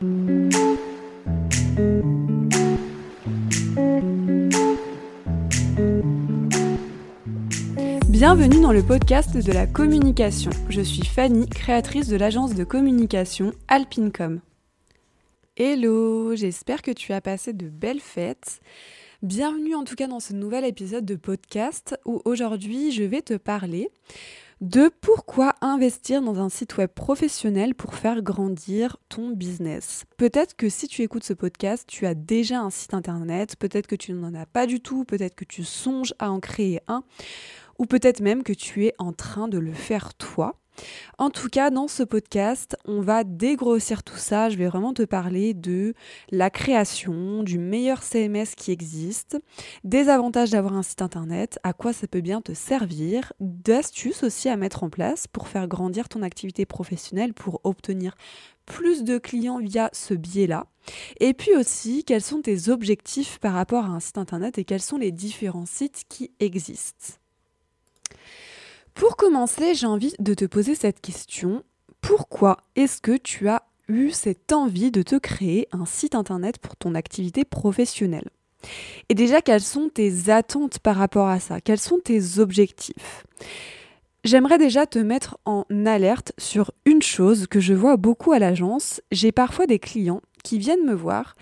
Bienvenue dans le podcast de la communication. Je suis Fanny, créatrice de l'agence de communication Alpincom. Hello, j'espère que tu as passé de belles fêtes. Bienvenue en tout cas dans ce nouvel épisode de podcast où aujourd'hui je vais te parler de pourquoi investir dans un site web professionnel pour faire grandir ton business. Peut-être que si tu écoutes ce podcast, tu as déjà un site internet, peut-être que tu n'en as pas du tout, peut-être que tu songes à en créer un ou peut-être même que tu es en train de le faire toi. En tout cas, dans ce podcast, on va dégrossir tout ça. Je vais vraiment te parler de la création, du meilleur CMS qui existe, des avantages d'avoir un site internet, à quoi ça peut bien te servir, d'astuces aussi à mettre en place pour faire grandir ton activité professionnelle, pour obtenir plus de clients via ce biais-là. Et puis aussi, quels sont tes objectifs par rapport à un site internet et quels sont les différents sites qui existent? Pour commencer, j'ai envie de te poser cette question. Pourquoi est-ce que tu as eu cette envie de te créer un site internet pour ton activité professionnelle? Et déjà, quelles sont tes attentes par rapport à ça? Quels sont tes objectifs? J'aimerais déjà te mettre en alerte sur une chose que je vois beaucoup à l'agence. J'ai parfois des clients qui viennent me voir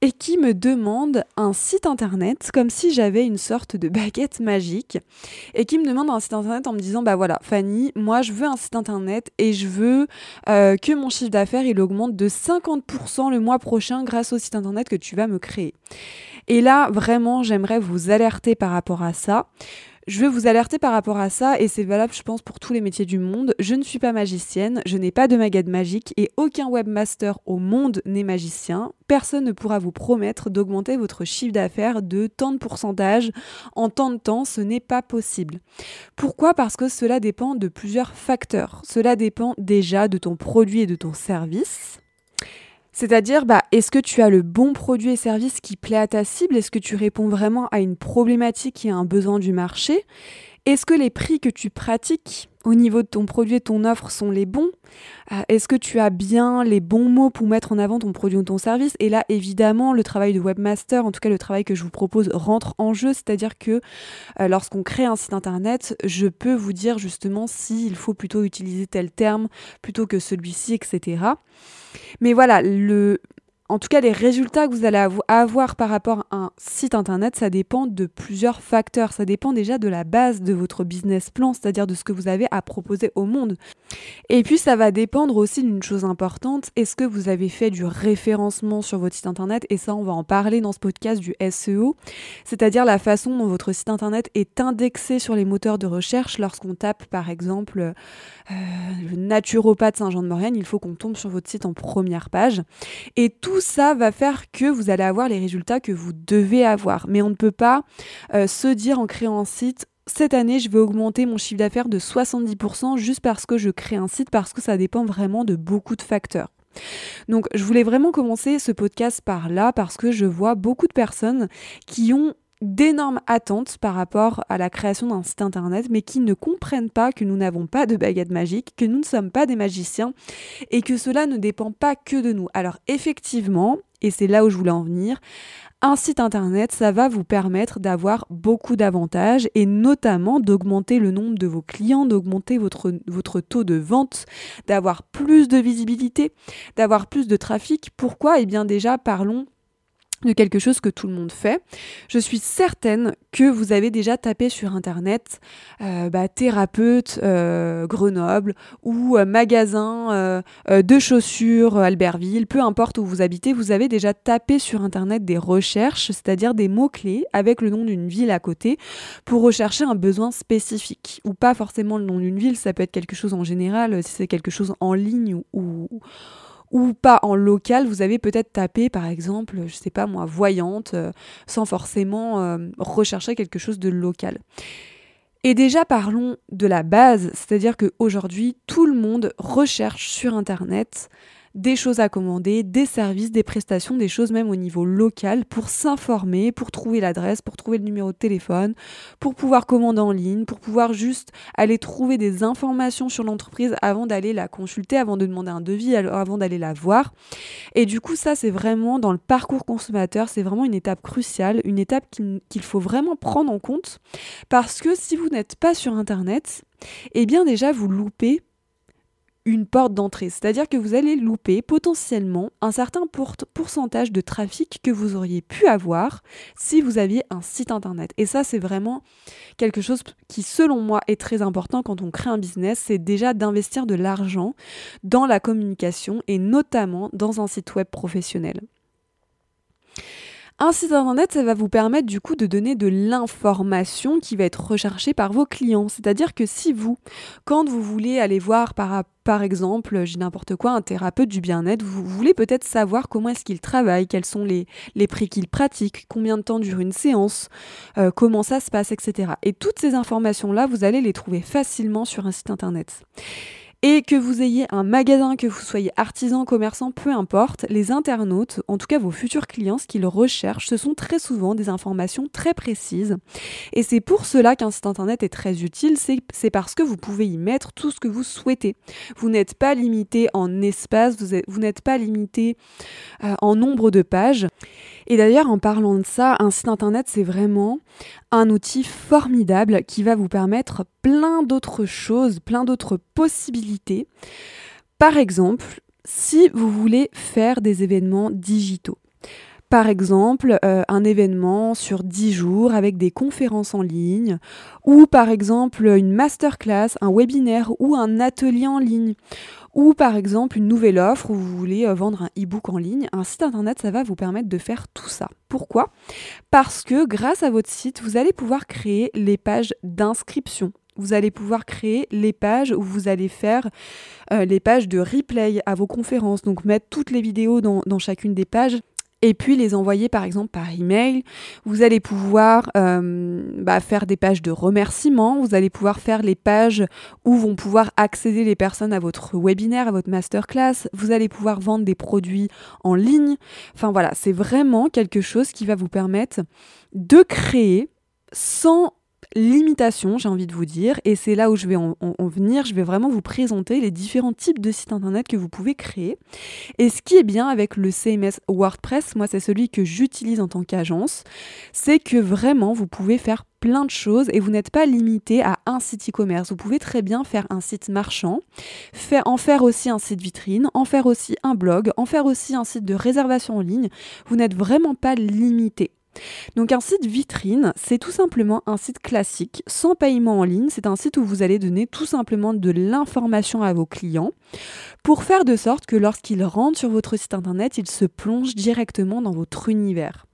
et qui me demandent un site internet comme si j'avais une sorte de baguette magique et qui me demandent un site internet en me disant bah voilà Fanny moi je veux un site internet et je veux euh, que mon chiffre d'affaires il augmente de 50% le mois prochain grâce au site internet que tu vas me créer. Et là vraiment j'aimerais vous alerter par rapport à ça. Je veux vous alerter par rapport à ça et c'est valable, je pense, pour tous les métiers du monde. Je ne suis pas magicienne, je n'ai pas de magade magique et aucun webmaster au monde n'est magicien. Personne ne pourra vous promettre d'augmenter votre chiffre d'affaires de tant de pourcentage en tant de temps, ce n'est pas possible. Pourquoi? Parce que cela dépend de plusieurs facteurs. Cela dépend déjà de ton produit et de ton service. C'est-à-dire, bah, est-ce que tu as le bon produit et service qui plaît à ta cible? Est-ce que tu réponds vraiment à une problématique et à un besoin du marché? Est-ce que les prix que tu pratiques au niveau de ton produit et ton offre sont les bons? Euh, Est-ce que tu as bien les bons mots pour mettre en avant ton produit ou ton service? Et là, évidemment, le travail de webmaster, en tout cas le travail que je vous propose, rentre en jeu. C'est-à-dire que euh, lorsqu'on crée un site internet, je peux vous dire justement s'il faut plutôt utiliser tel terme plutôt que celui-ci, etc. Mais voilà, le, en tout cas, les résultats que vous allez avoir par rapport à un site internet, ça dépend de plusieurs facteurs. Ça dépend déjà de la base de votre business plan, c'est-à-dire de ce que vous avez à proposer au monde. Et puis, ça va dépendre aussi d'une chose importante. Est-ce que vous avez fait du référencement sur votre site internet? Et ça, on va en parler dans ce podcast du SEO, c'est-à-dire la façon dont votre site internet est indexé sur les moteurs de recherche lorsqu'on tape, par exemple, euh, le naturopathe Saint-Jean-de-Maurienne. Il faut qu'on tombe sur votre site en première page. Et tout ça va faire que vous allez avoir les résultats que vous devez avoir. Mais on ne peut pas euh, se dire en créant un site, cette année, je vais augmenter mon chiffre d'affaires de 70% juste parce que je crée un site, parce que ça dépend vraiment de beaucoup de facteurs. Donc je voulais vraiment commencer ce podcast par là parce que je vois beaucoup de personnes qui ont d'énormes attentes par rapport à la création d'un site internet, mais qui ne comprennent pas que nous n'avons pas de baguette magique, que nous ne sommes pas des magiciens et que cela ne dépend pas que de nous. Alors effectivement, et c'est là où je voulais en venir, un site internet, ça va vous permettre d'avoir beaucoup d'avantages et notamment d'augmenter le nombre de vos clients, d'augmenter votre, votre taux de vente, d'avoir plus de visibilité, d'avoir plus de trafic. Pourquoi? Eh bien déjà, parlons de quelque chose que tout le monde fait. Je suis certaine que vous avez déjà tapé sur internet euh, bah, thérapeute euh, Grenoble ou euh, magasin de chaussures Albertville, peu importe où vous habitez, vous avez déjà tapé sur internet des recherches, c'est-à-dire des mots-clés avec le nom d'une ville à côté pour rechercher un besoin spécifique ou pas forcément le nom d'une ville, ça peut être quelque chose en général, si c'est quelque chose en ligne ou ou pas en local, vous avez peut-être tapé par exemple, je sais pas moi, voyante, euh, sans forcément euh, rechercher quelque chose de local. Et déjà parlons de la base, c'est-à-dire qu'aujourd'hui tout le monde recherche sur Internet des choses à commander, des services, des prestations, des choses même au niveau local pour s'informer, pour trouver l'adresse, pour trouver le numéro de téléphone, pour pouvoir commander en ligne, pour pouvoir juste aller trouver des informations sur l'entreprise avant d'aller la consulter, avant de demander un devis, avant d'aller la voir. Et du coup, ça, c'est vraiment dans le parcours consommateur, c'est vraiment une étape cruciale, une étape qu'il faut vraiment prendre en compte parce que si vous n'êtes pas sur Internet, eh bien déjà, vous loupez une porte d'entrée. C'est-à-dire que vous allez louper potentiellement un certain pourcentage de trafic que vous auriez pu avoir si vous aviez un site internet. Et ça, c'est vraiment quelque chose qui, selon moi, est très important quand on crée un business. C'est déjà d'investir de l'argent dans la communication et notamment dans un site web professionnel. Un site internet, ça va vous permettre du coup de donner de l'information qui va être recherchée par vos clients. C'est-à-dire que si vous, quand vous voulez aller voir par, exemple, j'ai n'importe quoi, un thérapeute du bien-être, vous voulez peut-être savoir comment est-ce qu'il travaille, quels sont les, les prix qu'il pratique, combien de temps dure une séance, euh, comment ça se passe, etc. Et toutes ces informations-là, vous allez les trouver facilement sur un site internet. Et que vous ayez un magasin, que vous soyez artisan, commerçant, peu importe, les internautes, en tout cas vos futurs clients, ce qu'ils recherchent, ce sont très souvent des informations très précises. Et c'est pour cela qu'un site internet est très utile, c'est parce que vous pouvez y mettre tout ce que vous souhaitez. Vous n'êtes pas limité en espace, vous, n'êtes pas limité euh, en nombre de pages. Et d'ailleurs, en parlant de ça, un site internet, c'est vraiment un outil formidable qui va vous permettre plein d'autres choses, plein d'autres possibilités. Par exemple, si vous voulez faire des événements digitaux. Par exemple, euh, un événement sur 10 jours avec des conférences en ligne, ou par exemple une masterclass, un webinaire ou un atelier en ligne, ou par exemple une nouvelle offre où vous voulez euh, vendre un e-book en ligne, un site internet, ça va vous permettre de faire tout ça. Pourquoi? Parce que grâce à votre site, vous allez pouvoir créer les pages d'inscription. Vous allez pouvoir créer les pages où vous allez faire euh, les pages de replay à vos conférences, donc mettre toutes les vidéos dans, chacune des pages et puis les envoyer par exemple par email. Vous allez pouvoir euh, bah, faire des pages de remerciements, vous allez pouvoir faire les pages où vont pouvoir accéder les personnes à votre webinaire, à votre masterclass, vous allez pouvoir vendre des produits en ligne. Enfin voilà, c'est vraiment quelque chose qui va vous permettre de créer sans limitation, j'ai envie de vous dire, et c'est là où je vais en, venir, je vais vraiment vous présenter les différents types de sites internet que vous pouvez créer. Et ce qui est bien avec le CMS WordPress, moi c'est celui que j'utilise en tant qu'agence, c'est que vraiment vous pouvez faire plein de choses et vous n'êtes pas limité à un site e-commerce. Vous pouvez très bien faire un site marchand, en faire aussi un site vitrine, en faire aussi un blog, en faire aussi un site de réservation en ligne. Vous n'êtes vraiment pas limité. Donc un site vitrine, c'est tout simplement un site classique, sans paiement en ligne. C'est un site où vous allez donner tout simplement de l'information à vos clients pour faire de sorte que lorsqu'ils rentrent sur votre site internet, ils se plongent directement dans votre univers.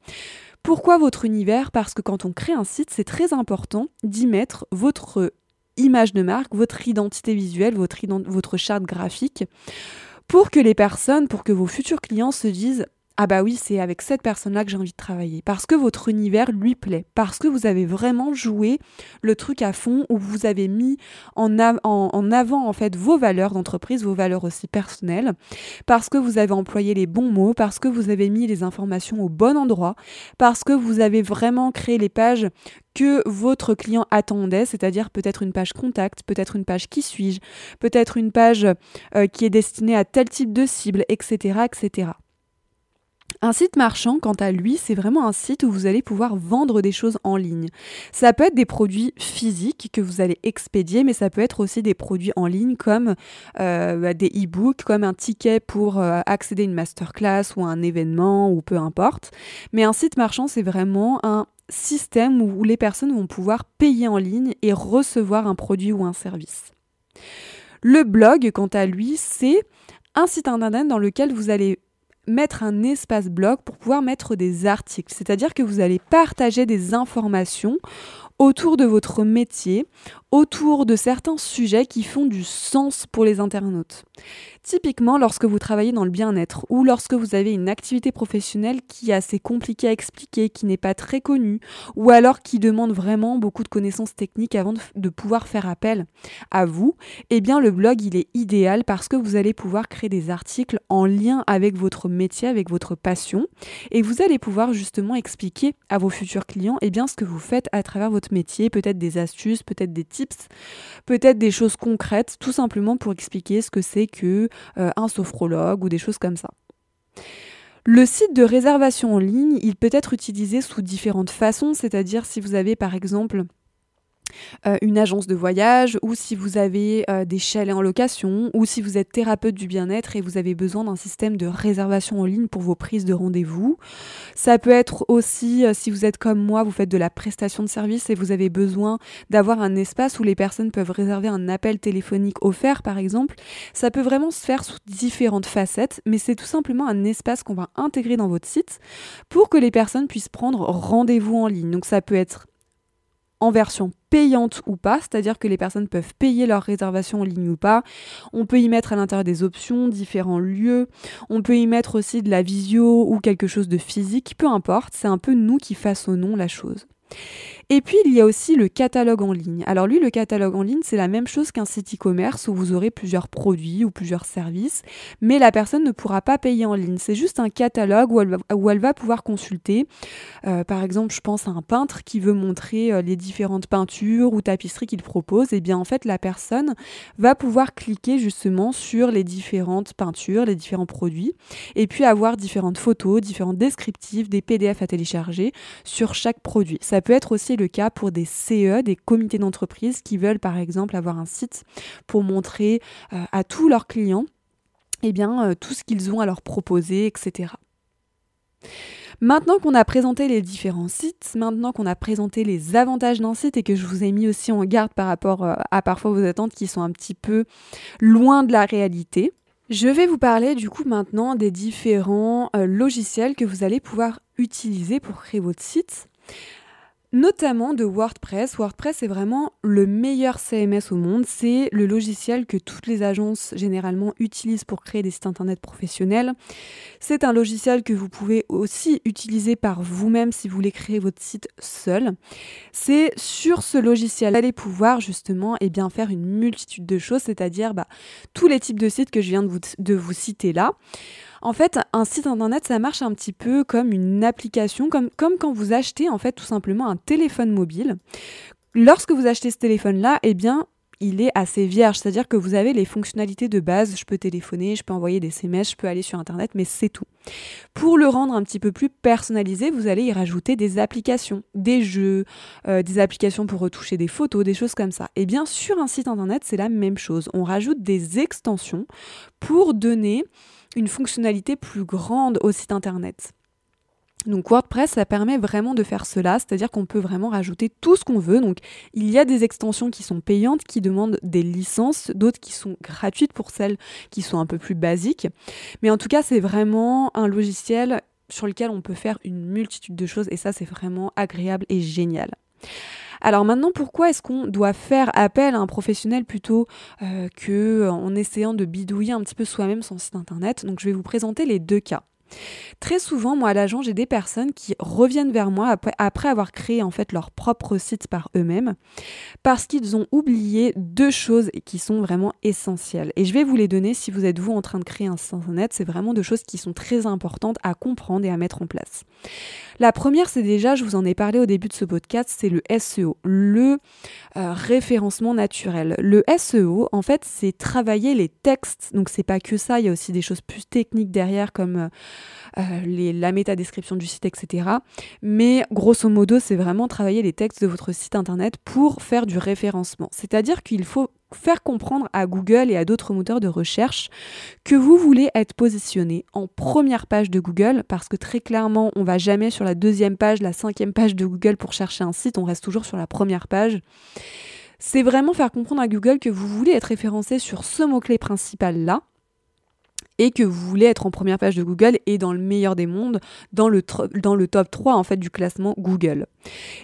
Pourquoi votre univers? Parce que quand on crée un site, c'est très important d'y mettre votre image de marque, votre identité visuelle, votre, charte graphique, pour que les personnes, pour que vos futurs clients se disent ah bah oui, c'est avec cette personne-là que j'ai envie de travailler. Parce que votre univers lui plaît. Parce que vous avez vraiment joué le truc à fond, où vous avez mis en, avant en fait vos valeurs d'entreprise, vos valeurs aussi personnelles. Parce que vous avez employé les bons mots, parce que vous avez mis les informations au bon endroit, parce que vous avez vraiment créé les pages que votre client attendait, c'est-à-dire peut-être une page contact, peut-être une page qui suis-je, peut-être une page euh, qui est destinée à tel type de cible, etc., etc. Un site marchand, quant à lui, c'est vraiment un site où vous allez pouvoir vendre des choses en ligne. Ça peut être des produits physiques que vous allez expédier, mais ça peut être aussi des produits en ligne comme euh, bah, des e-books, comme un ticket pour euh, accéder à une masterclass ou un événement ou peu importe. Mais un site marchand, c'est vraiment un système où les personnes vont pouvoir payer en ligne et recevoir un produit ou un service. Le blog, quant à lui, c'est un site internet dans lequel vous allez mettre un espace blog pour pouvoir mettre des articles. C'est-à-dire que vous allez partager des informations autour de votre métier, autour de certains sujets qui font du sens pour les internautes. Typiquement, lorsque vous travaillez dans le bien-être ou lorsque vous avez une activité professionnelle qui est assez compliquée à expliquer, qui n'est pas très connue, ou alors qui demande vraiment beaucoup de connaissances techniques avant de, pouvoir faire appel à vous, eh bien le blog il est idéal parce que vous allez pouvoir créer des articles en lien avec votre métier, avec votre passion, et vous allez pouvoir justement expliquer à vos futurs clients eh bien ce que vous faites à travers métier, peut-être des astuces, peut-être des tips, peut-être des choses concrètes, tout simplement pour expliquer ce que c'est que euh, un sophrologue ou des choses comme ça. Le site de réservation en ligne, il peut être utilisé sous différentes façons, c'est-à-dire si vous avez par exemple euh, une agence de voyage ou si vous avez euh, des chalets en location ou si vous êtes thérapeute du bien-être et vous avez besoin d'un système de réservation en ligne pour vos prises de rendez-vous. Ça peut être aussi euh, si vous êtes comme moi, vous faites de la prestation de service et vous avez besoin d'avoir un espace où les personnes peuvent réserver un appel téléphonique offert par exemple. Ça peut vraiment se faire sous différentes facettes, mais c'est tout simplement un espace qu'on va intégrer dans votre site pour que les personnes puissent prendre rendez-vous en ligne. Donc ça peut être en version payante ou pas, c'est-à-dire que les personnes peuvent payer leur réservation en ligne ou pas. On peut y mettre à l'intérieur des options, différents lieux. On peut y mettre aussi de la visio ou quelque chose de physique, peu importe, c'est un peu nous qui façonnons la chose. Et puis il y a aussi le catalogue en ligne. Alors lui, le catalogue en ligne, c'est la même chose qu'un site e-commerce où vous aurez plusieurs produits ou plusieurs services, mais la personne ne pourra pas payer en ligne. C'est juste un catalogue où elle va, pouvoir consulter. Euh, par exemple, je pense à un peintre qui veut montrer euh, les différentes peintures ou tapisseries qu'il propose. Et eh bien en fait, la personne va pouvoir cliquer justement sur les différentes peintures, les différents produits, et puis avoir différentes photos, différents descriptifs, des PDF à télécharger sur chaque produit. Ça peut être aussi le cas pour des CE, des comités d'entreprise qui veulent par exemple avoir un site pour montrer euh, à tous leurs clients eh bien, euh, tout ce qu'ils ont à leur proposer, etc. Maintenant qu'on a présenté les différents sites, maintenant qu'on a présenté les avantages d'un site et que je vous ai mis aussi en garde par rapport euh, à parfois vos attentes qui sont un petit peu loin de la réalité, je vais vous parler du coup maintenant des différents logiciels que vous allez pouvoir utiliser pour créer votre site notamment de WordPress. WordPress est vraiment le meilleur CMS au monde. C'est le logiciel que toutes les agences généralement utilisent pour créer des sites internet professionnels. C'est un logiciel que vous pouvez aussi utiliser par vous-même si vous voulez créer votre site seul. C'est sur ce logiciel allez pouvoir justement et eh bien, faire une multitude de choses, c'est-à-dire bah, tous les types de sites que je viens vous, de vous citer là. En fait, un site internet, ça marche un petit peu comme une application, comme, quand vous achetez en fait tout simplement un téléphone mobile. Lorsque vous achetez ce téléphone-là, eh bien, il est assez vierge, c'est-à-dire que vous avez les fonctionnalités de base, je peux téléphoner, je peux envoyer des SMS, je peux aller sur Internet, mais c'est tout. Pour le rendre un petit peu plus personnalisé, vous allez y rajouter des applications, des jeux, euh, des applications pour retoucher des photos, des choses comme ça. Et eh bien sur un site Internet, c'est la même chose. On rajoute des extensions pour donner une fonctionnalité plus grande au site internet. Donc WordPress, ça permet vraiment de faire cela, c'est-à-dire qu'on peut vraiment rajouter tout ce qu'on veut. Donc il y a des extensions qui sont payantes, qui demandent des licences, d'autres qui sont gratuites pour celles qui sont un peu plus basiques. Mais en tout cas, c'est vraiment un logiciel sur lequel on peut faire une multitude de choses et ça, c'est vraiment agréable et génial. Alors maintenant, pourquoi est-ce qu'on doit faire appel à un professionnel plutôt euh, que en essayant de bidouiller un petit peu soi-même son site internet? Donc je vais vous présenter les deux cas. Très souvent, moi à l'agent, j'ai des personnes qui reviennent vers moi après, avoir créé en fait leur propre site par eux-mêmes parce qu'ils ont oublié deux choses qui sont vraiment essentielles. Et je vais vous les donner si vous êtes vous en train de créer un site internet. C'est vraiment deux choses qui sont très importantes à comprendre et à mettre en place. La première, c'est déjà, je vous en ai parlé au début de ce podcast, c'est le SEO, le euh, référencement naturel. Le SEO, en fait, c'est travailler les textes. Donc c'est pas que ça, il y a aussi des choses plus techniques derrière comme euh, les, la métadescription du site, etc. Mais grosso modo, c'est vraiment travailler les textes de votre site internet pour faire du référencement. C'est-à-dire qu'il faut faire comprendre à Google et à d'autres moteurs de recherche que vous voulez être positionné en première page de Google parce que très clairement on va jamais sur la deuxième page, la cinquième page de Google pour chercher un site, on reste toujours sur la première page. C'est vraiment faire comprendre à Google que vous voulez être référencé sur ce mot-clé principal là et que vous voulez être en première page de Google et dans le meilleur des mondes, dans le, top 3 en fait du classement Google.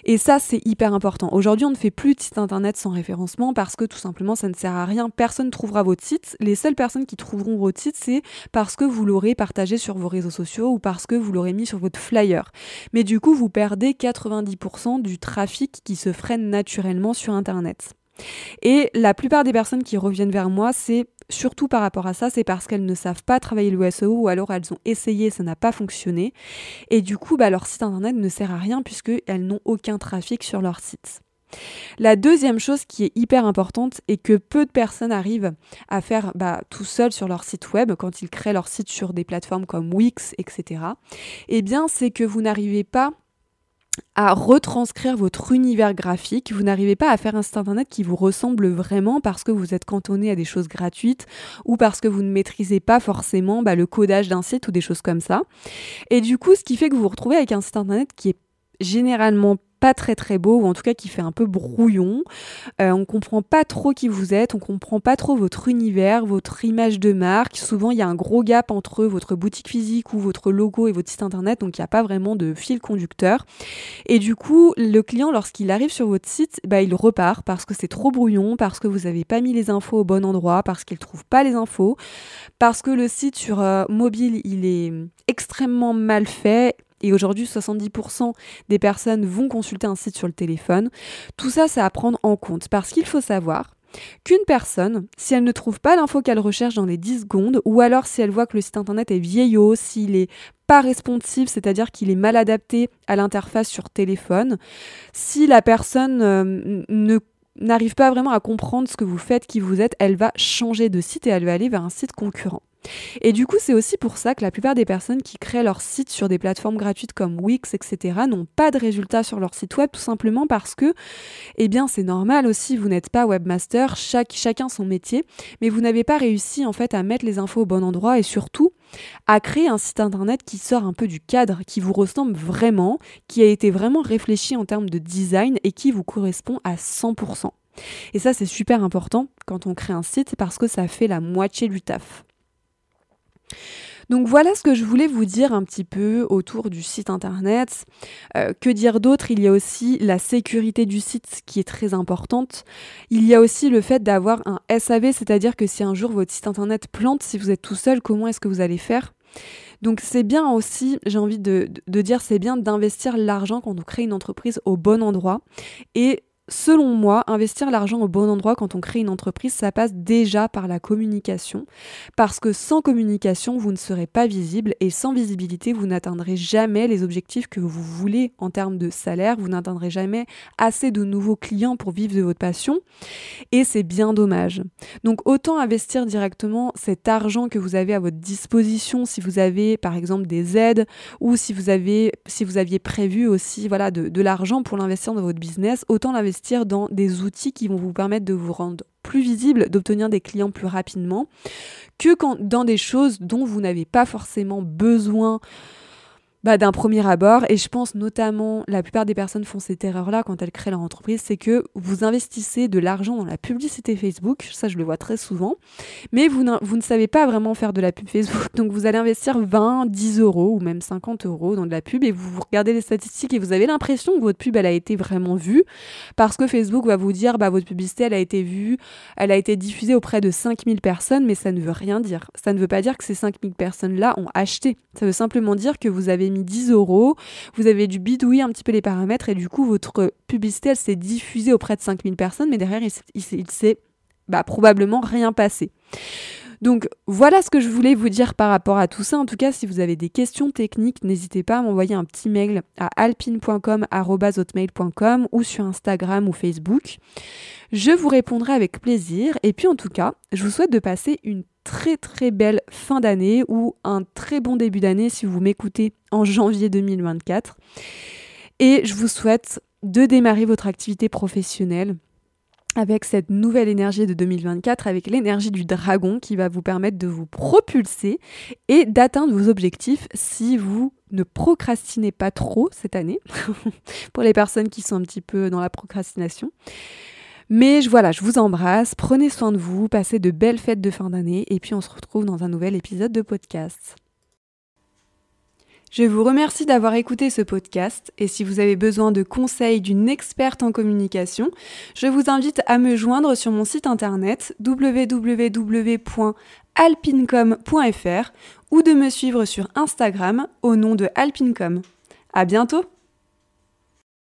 Et ça, c'est hyper important. Aujourd'hui, on ne fait plus de site internet sans référencement parce que tout simplement, ça ne sert à rien. Personne ne trouvera votre site. Les seules personnes qui trouveront votre site, c'est parce que vous l'aurez partagé sur vos réseaux sociaux ou parce que vous l'aurez mis sur votre flyer. Mais du coup, vous perdez 90% du trafic qui se freine naturellement sur Internet. Et la plupart des personnes qui reviennent vers moi, c'est surtout par rapport à ça, c'est parce qu'elles ne savent pas travailler le SEO ou alors elles ont essayé, ça n'a pas fonctionné. Et du coup, bah, leur site internet ne sert à rien puisqu'elles n'ont aucun trafic sur leur site. La deuxième chose qui est hyper importante et que peu de personnes arrivent à faire bah, tout seuls sur leur site web quand ils créent leur site sur des plateformes comme Wix, etc., eh bien, c'est que vous n'arrivez pas à retranscrire votre univers graphique. Vous n'arrivez pas à faire un site internet qui vous ressemble vraiment parce que vous êtes cantonné à des choses gratuites ou parce que vous ne maîtrisez pas forcément bah, le codage d'un site ou des choses comme ça. Et du coup, ce qui fait que vous vous retrouvez avec un site internet qui est généralement très très beau ou en tout cas qui fait un peu brouillon. Euh, on comprend pas trop qui vous êtes, on comprend pas trop votre univers, votre image de marque. Souvent il y a un gros gap entre votre boutique physique ou votre logo et votre site internet, donc il n'y a pas vraiment de fil conducteur. Et du coup, le client lorsqu'il arrive sur votre site, bah, il repart parce que c'est trop brouillon, parce que vous n'avez pas mis les infos au bon endroit, parce qu'il trouve pas les infos, parce que le site sur euh, mobile il est extrêmement mal fait et aujourd'hui 70% des personnes vont consulter un site sur le téléphone. Tout ça, c'est à prendre en compte parce qu'il faut savoir qu'une personne, si elle ne trouve pas l'info qu'elle recherche dans les 10 secondes, ou alors si elle voit que le site internet est vieillot, s'il est pas responsive, c'est-à-dire qu'il est mal adapté à l'interface sur téléphone, si la personne euh, n'arrive pas vraiment à comprendre ce que vous faites, qui vous êtes, elle va changer de site et elle va aller vers un site concurrent. Et du coup, c'est aussi pour ça que la plupart des personnes qui créent leur site sur des plateformes gratuites comme Wix, etc., n'ont pas de résultats sur leur site web, tout simplement parce que, eh bien, c'est normal aussi, vous n'êtes pas webmaster, chacun son métier, mais vous n'avez pas réussi en fait à mettre les infos au bon endroit et surtout à créer un site internet qui sort un peu du cadre, qui vous ressemble vraiment, qui a été vraiment réfléchi en termes de design et qui vous correspond à 100%. Et ça, c'est super important quand on crée un site parce que ça fait la moitié du taf. Donc voilà ce que je voulais vous dire un petit peu autour du site internet. Euh, que dire d'autre? Il y a aussi la sécurité du site qui est très importante. Il y a aussi le fait d'avoir un SAV, c'est-à-dire que si un jour votre site internet plante, si vous êtes tout seul, comment est-ce que vous allez faire? Donc c'est bien aussi, j'ai envie de, dire, c'est bien d'investir l'argent quand on crée une entreprise au bon endroit. Selon moi, investir l'argent au bon endroit quand on crée une entreprise, ça passe déjà par la communication. Parce que sans communication, vous ne serez pas visible et sans visibilité, vous n'atteindrez jamais les objectifs que vous voulez en termes de salaire. Vous n'atteindrez jamais assez de nouveaux clients pour vivre de votre passion. Et c'est bien dommage. Donc autant investir directement cet argent que vous avez à votre disposition si vous avez par exemple des aides ou si vous, avez, si vous aviez prévu aussi voilà, de, de l'argent pour l'investir dans votre business, autant l'investir dans des outils qui vont vous permettre de vous rendre plus visible, d'obtenir des clients plus rapidement, que dans des choses dont vous n'avez pas forcément besoin bah, d'un premier abord. Et je pense notamment, la plupart des personnes font cette erreur-là quand elles créent leur entreprise, c'est que vous investissez de l'argent dans la publicité Facebook, ça je le vois très souvent, mais vous, vous ne savez pas vraiment faire de la pub Facebook. Donc vous allez investir 20, 10 euros ou même 50 euros dans de la pub et vous regardez les statistiques et vous avez l'impression que votre pub elle a été vraiment vue parce que Facebook va vous dire bah, votre publicité elle a été vue, elle a été diffusée auprès de 5000 personnes, mais ça ne veut rien dire. Ça ne veut pas dire que ces 5000 personnes-là ont acheté. Ça veut simplement dire que vous avez 10 euros, vous avez dû bidouiller un petit peu les paramètres et du coup votre publicité elle s'est diffusée auprès de 5000 personnes mais derrière il, s'est bah, probablement rien passé. Donc voilà ce que je voulais vous dire par rapport à tout ça. En tout cas, si vous avez des questions techniques, n'hésitez pas à m'envoyer un petit mail à alpine.com.com ou sur Instagram ou Facebook. Je vous répondrai avec plaisir. Et puis en tout cas, je vous souhaite de passer une très très belle fin d'année ou un très bon début d'année si vous m'écoutez en janvier 2024. Et je vous souhaite de démarrer votre activité professionnelle avec cette nouvelle énergie de 2024, avec l'énergie du dragon qui va vous permettre de vous propulser et d'atteindre vos objectifs si vous ne procrastinez pas trop cette année, pour les personnes qui sont un petit peu dans la procrastination. Mais voilà, je vous embrasse, prenez soin de vous, passez de belles fêtes de fin d'année et puis on se retrouve dans un nouvel épisode de podcast. Je vous remercie d'avoir écouté ce podcast et si vous avez besoin de conseils d'une experte en communication, je vous invite à me joindre sur mon site internet www.alpincom.fr ou de me suivre sur Instagram au nom de Alpincom. À bientôt!